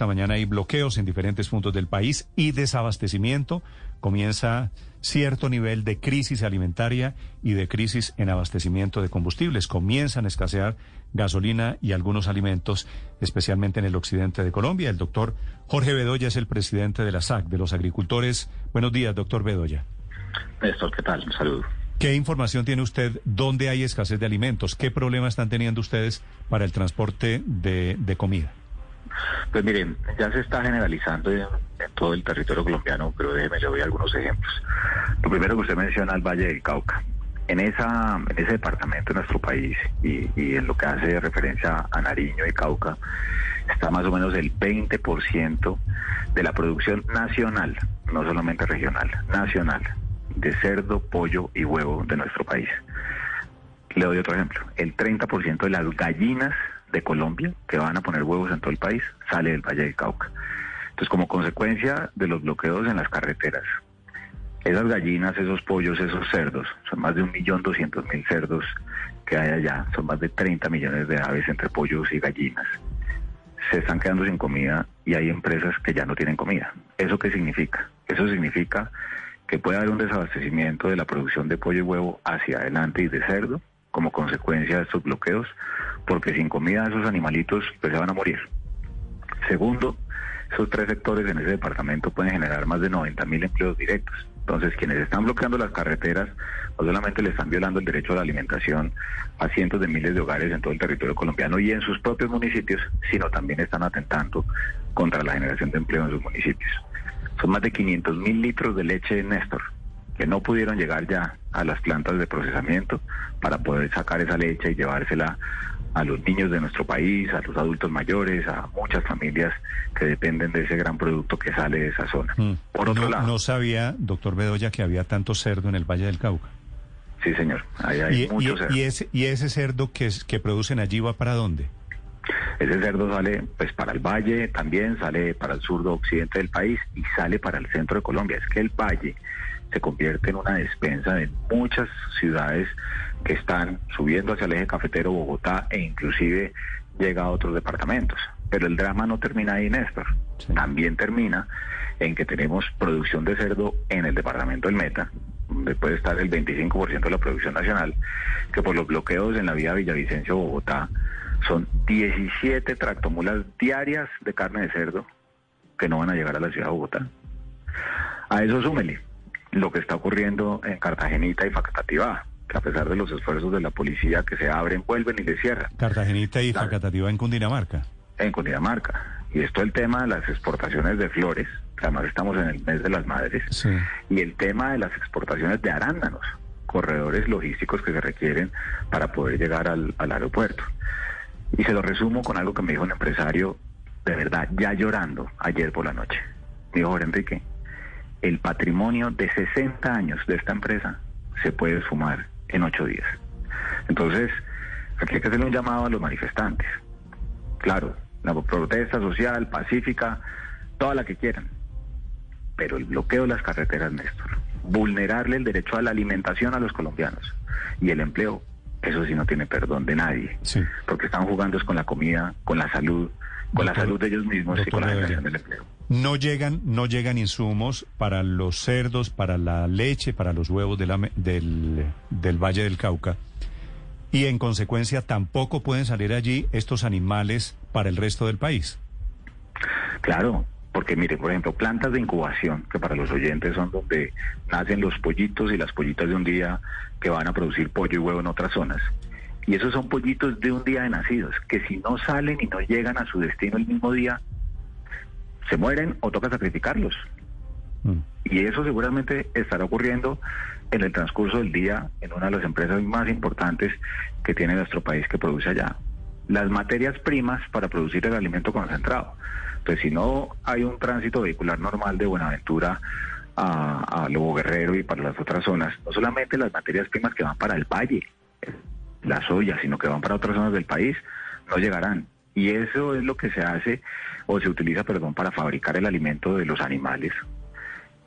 esta mañana hay bloqueos en diferentes puntos del país y desabastecimiento. Comienza cierto nivel de crisis alimentaria y de crisis en abastecimiento de combustibles. Comienzan a escasear gasolina y algunos alimentos, especialmente en el occidente de Colombia. El doctor Jorge Bedoya es el presidente de la SAC, de los agricultores. Buenos días, doctor Bedoya. Néstor, ¿qué tal? Un saludo. ¿Qué información tiene usted? ¿Dónde hay escasez de alimentos? ¿Qué problemas están teniendo ustedes para el transporte de, comida? Pues miren, ya se está generalizando en, todo el territorio colombiano, pero déjeme le doy algunos ejemplos. Lo primero que usted menciona el Valle del Cauca. En, esa, en ese departamento de nuestro país y, y en lo que hace referencia a Nariño y Cauca, está más o menos el 20% de la producción nacional, no solamente regional, nacional de cerdo, pollo y huevo de nuestro país. Le doy otro ejemplo. El 30% de las gallinas de Colombia que van a poner huevos en todo el país sale del Valle del Cauca. Entonces, como consecuencia de los bloqueos en las carreteras, esas gallinas, esos pollos, esos cerdos, son más de un millón doscientos mil cerdos que hay allá, son más de 30 millones de aves entre pollos y gallinas. Se están quedando sin comida y hay empresas que ya no tienen comida. ¿Eso qué significa? Eso significa que puede haber un desabastecimiento de la producción de pollo y huevo hacia adelante y de cerdo como consecuencia de estos bloqueos, porque sin comida esos animalitos pues se van a morir. Segundo, esos tres sectores en ese departamento pueden generar más de 90 mil empleos directos. Entonces, quienes están bloqueando las carreteras no solamente le están violando el derecho a la alimentación a cientos de miles de hogares en todo el territorio colombiano y en sus propios municipios, sino también están atentando contra la generación de empleo en sus municipios. Son más de 500 mil litros de leche Néstor, que no pudieron llegar ya a las plantas de procesamiento para poder sacar esa leche y llevársela a los niños de nuestro país, a los adultos mayores, a muchas familias que dependen de ese gran producto que sale de esa zona. Mm. Por otro no, lado. No sabía, doctor Bedoya, que había tanto cerdo en el Valle del Cauca. Sí, señor. Ahí hay mucho cerdo. Y ese, y ese cerdo que, que producen allí va para dónde? Ese cerdo sale pues para el valle también, sale para el sur occidente del país y sale para el centro de Colombia. Es que el valle se convierte en una despensa de muchas ciudades que están subiendo hacia el eje cafetero Bogotá e inclusive llega a otros departamentos. Pero el drama no termina ahí, Néstor. También termina en que tenemos producción de cerdo en el departamento del Meta, donde puede estar el 25% de la producción nacional, que por los bloqueos en la vía Villavicencio-Bogotá son 17 tractomulas diarias de carne de cerdo que no van a llegar a la ciudad de Bogotá. A eso súmele lo que está ocurriendo en Cartagenita y Facatativá, que a pesar de los esfuerzos de la policía que se abren, vuelven y se cierran. Cartagenita y Facatativá en Cundinamarca. En Cundinamarca. Y esto el tema de las exportaciones de flores, que además estamos en el mes de las madres, y el tema de las exportaciones de arándanos, corredores logísticos que se requieren para poder llegar al aeropuerto. Y se lo resumo con algo que me dijo un empresario, de verdad, ya llorando ayer por la noche. Dijo, Enrique, el patrimonio de 60 años de esta empresa se puede sumar en ocho días. Entonces, aquí hay que hacerle un llamado a los manifestantes. Claro, la protesta social, pacífica, toda la que quieran. Pero el bloqueo de las carreteras, Néstor, vulnerarle el derecho a la alimentación a los colombianos y el empleo eso sí no tiene perdón de nadie. Porque están jugando con la comida, con la salud, con la salud de ellos mismos y con la generación del empleo. No llegan, no llegan insumos para los cerdos, para la leche, para los huevos de la, del, del Valle del Cauca. Y en consecuencia tampoco pueden salir allí estos animales para el resto del país. Claro, porque mire, por ejemplo, plantas de incubación, que para los oyentes son donde nacen los pollitos y las pollitas de un día que van a producir pollo y huevo en otras zonas. Y esos son pollitos de un día de nacidos, que si no salen y no llegan a su destino el mismo día, se mueren o toca sacrificarlos. Mm. Y eso seguramente estará ocurriendo en el transcurso del día en una de las empresas más importantes que tiene nuestro país que produce allá. Las materias primas para producir el alimento concentrado. Entonces, si no hay un tránsito vehicular normal de Buenaventura a, a Lobo Guerrero y para las otras zonas, no solamente las materias primas que van para el valle, la soya, sino que van para otras zonas del país, no llegarán. Y eso es lo que se hace o se utiliza, perdón, para fabricar el alimento de los animales.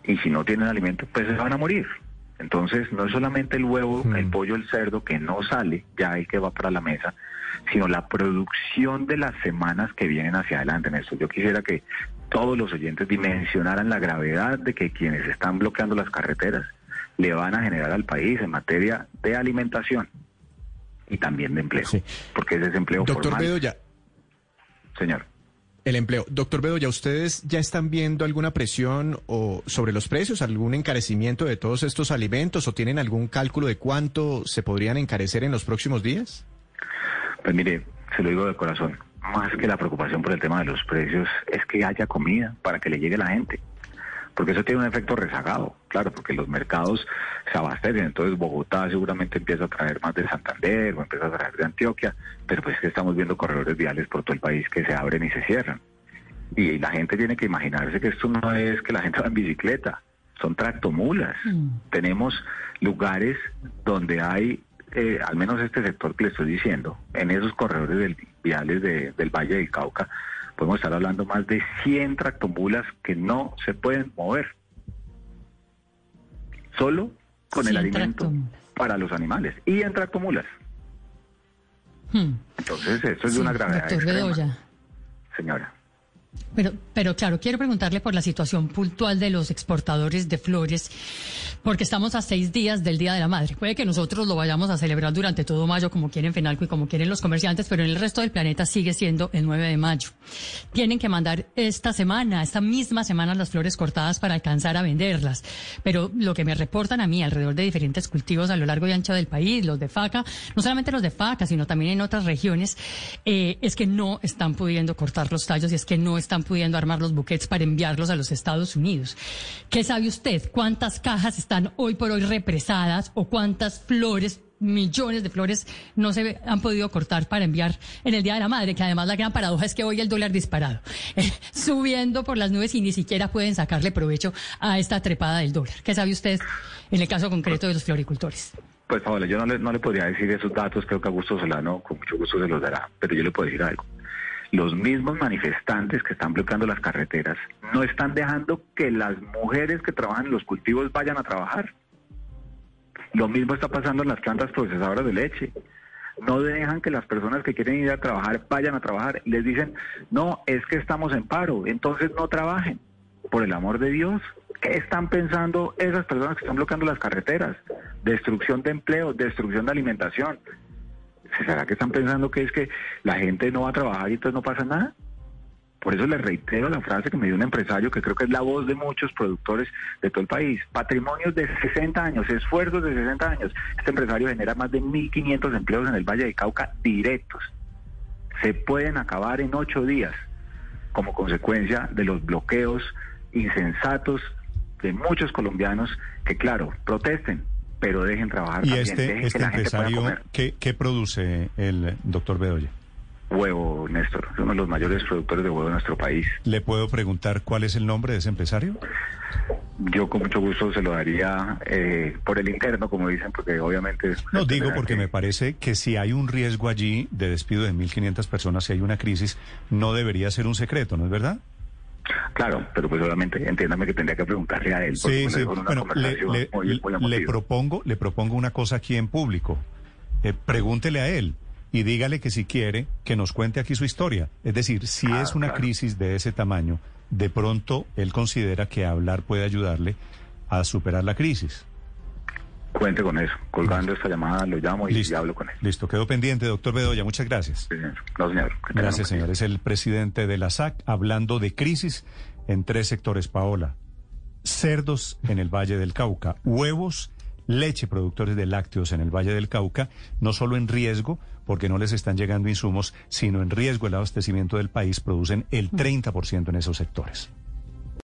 Y si no tienen alimento, pues se van a morir. Entonces, no es solamente el huevo, Mm. el pollo, el cerdo que no sale, ya hay que va para la mesa, sino la producción de las semanas que vienen hacia adelante. En esto yo quisiera que todos los oyentes dimensionaran la gravedad de que quienes están bloqueando las carreteras le van a generar al país en materia de alimentación y también de empleo, Sí. porque ese es empleo Doctor formal. Bedoya, Señor. El empleo. Doctor Bedoya, ¿ustedes ya están viendo alguna presión o sobre los precios, algún encarecimiento de todos estos alimentos o tienen algún cálculo de cuánto se podrían encarecer en los próximos días? Pues mire, se lo digo de corazón, más que la preocupación por el tema de los precios, es que haya comida para que le llegue a la gente. Porque eso tiene un efecto rezagado, claro, porque los mercados se abastecen. Entonces Bogotá seguramente empieza a traer más de Santander o empieza a traer de Antioquia, pero pues es que estamos viendo corredores viales por todo el país que se abren y se cierran. Y la gente tiene que imaginarse que esto no es que la gente va en bicicleta, son tractomulas. Tenemos lugares donde hay, eh, al menos este sector que le estoy diciendo, en esos corredores del- viales de- del Valle del Cauca, podemos estar hablando más de 100 tractomulas que no se pueden mover. Solo con el 100 alimento tractomulas. para los animales. Y en tractomulas. Hmm. Entonces, esto es Sí, de una gravedad doctor extrema, Bedoya. señora. Pero, pero claro, quiero preguntarle por la situación puntual de los exportadores de flores, porque estamos a seis días del Día de la Madre. Puede que nosotros lo vayamos a celebrar durante todo mayo, como quieren Fenalco y como quieren los comerciantes, pero en el resto del planeta sigue siendo el 9 de mayo. Tienen que mandar esta semana, esta misma semana, las flores cortadas para alcanzar a venderlas. Pero lo que me reportan a mí alrededor de diferentes cultivos a lo largo y ancho del país, los de faca, no solamente los de faca, sino también en otras regiones, eh, es que no están pudiendo cortar los tallos y es que no están pudiendo armar los buquets para enviarlos a los Estados Unidos. ¿Qué sabe usted? ¿Cuántas cajas están hoy por hoy represadas o cuántas flores millones de flores no se han podido cortar para enviar en el Día de la Madre, que además la gran paradoja es que hoy el dólar disparado, eh, subiendo por las nubes y ni siquiera pueden sacarle provecho a esta trepada del dólar. ¿Qué sabe usted en el caso concreto de los floricultores? Pues Paola, yo no le, no le podría decir esos datos, creo que Augusto Solano con mucho gusto se los dará, pero yo le puedo decir algo. Los mismos manifestantes que están bloqueando las carreteras no están dejando que las mujeres que trabajan en los cultivos vayan a trabajar. Lo mismo está pasando en las plantas procesadoras de leche. No dejan que las personas que quieren ir a trabajar vayan a trabajar. Les dicen, no, es que estamos en paro, entonces no trabajen. Por el amor de Dios, ¿qué están pensando esas personas que están bloqueando las carreteras? Destrucción de empleo, destrucción de alimentación. ¿Será que están pensando que es que la gente no va a trabajar y entonces no pasa nada? Por eso les reitero la frase que me dio un empresario que creo que es la voz de muchos productores de todo el país. Patrimonios de 60 años, esfuerzos de 60 años. Este empresario genera más de 1.500 empleos en el Valle de Cauca directos. Se pueden acabar en ocho días como consecuencia de los bloqueos insensatos de muchos colombianos que, claro, protesten, pero dejen trabajar Y también, este, dejen este que empresario. ¿qué, qué produce el doctor Bedoya? Huevo, Néstor, uno de los mayores productores de huevo de nuestro país. ¿Le puedo preguntar cuál es el nombre de ese empresario? Yo con mucho gusto se lo daría eh, por el interno, como dicen, porque obviamente... No digo porque que- me parece que si hay un riesgo allí de despido de 1.500 personas, si hay una crisis, no debería ser un secreto, ¿no es verdad? Claro, pero pues obviamente entiéndame que tendría que preguntarle a él. Sí, me sí. Bueno, le, conversación le- muy- muy le emotiva. propongo, le propongo una cosa aquí en público. Eh, pregúntele a él y dígale que si quiere que nos cuente aquí su historia. Es decir, si Ah, es una claro. crisis de ese tamaño, de pronto él considera que hablar puede ayudarle a superar la crisis. Cuente con eso. Colgando esta llamada lo llamo y, y hablo con él. Listo, quedo pendiente, doctor Bedoya. Muchas gracias. Sí, señor. No, Gracias, señor. Es el presidente de la SAC hablando de crisis en tres sectores, Paola. Cerdos en el Valle del Cauca, huevos, leche, productores de lácteos en el Valle del Cauca, no solo en riesgo, porque no les están llegando insumos, sino en riesgo el abastecimiento del país, producen el 30% en esos sectores.